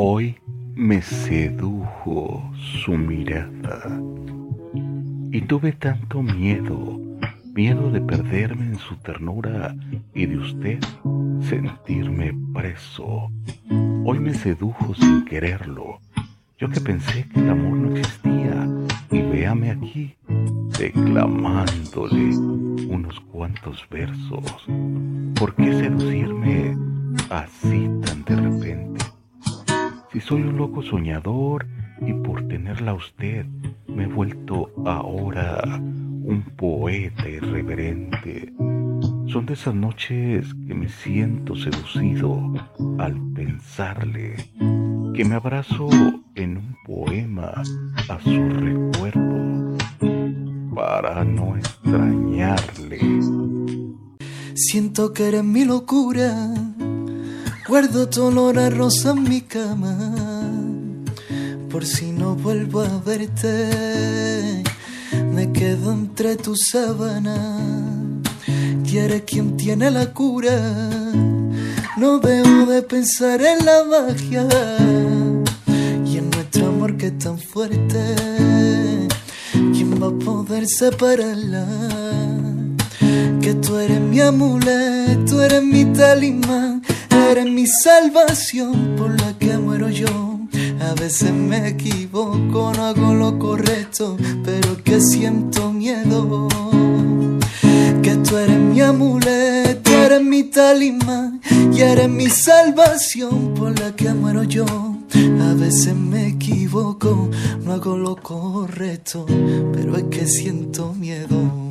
Hoy me sedujo su mirada y tuve tanto miedo, miedo de perderme en su ternura y de usted sentirme preso. Hoy me sedujo sin quererlo, yo que pensé que el amor no existía y véame aquí declamándole unos cuantos versos. ¿Por qué seducirme así? Soy un loco soñador y por tenerla a usted me he vuelto ahora un poeta irreverente. Son de esas noches que me siento seducido al pensarle, que me abrazo en un poema a su recuerdo para no extrañarle. Siento que eres mi locura, guardo tu olor a rosa en mi cama, por si no vuelvo a verte, me quedo entre tus sábanas, y eres quien tiene la cura, no debo de pensar en la magia y en nuestro amor que es tan fuerte, ¿quién va a poder separarla? que tú eres mi amuleto, eres mi talismán, eres mi salvación por la que muero yo. A veces me equivoco, no hago lo correcto, pero que siento miedo. Que tú eres mi amuleto, eres mi talismán y eres mi salvación por la que muero yo. A veces me equivoco, no hago lo correcto, pero es que siento miedo.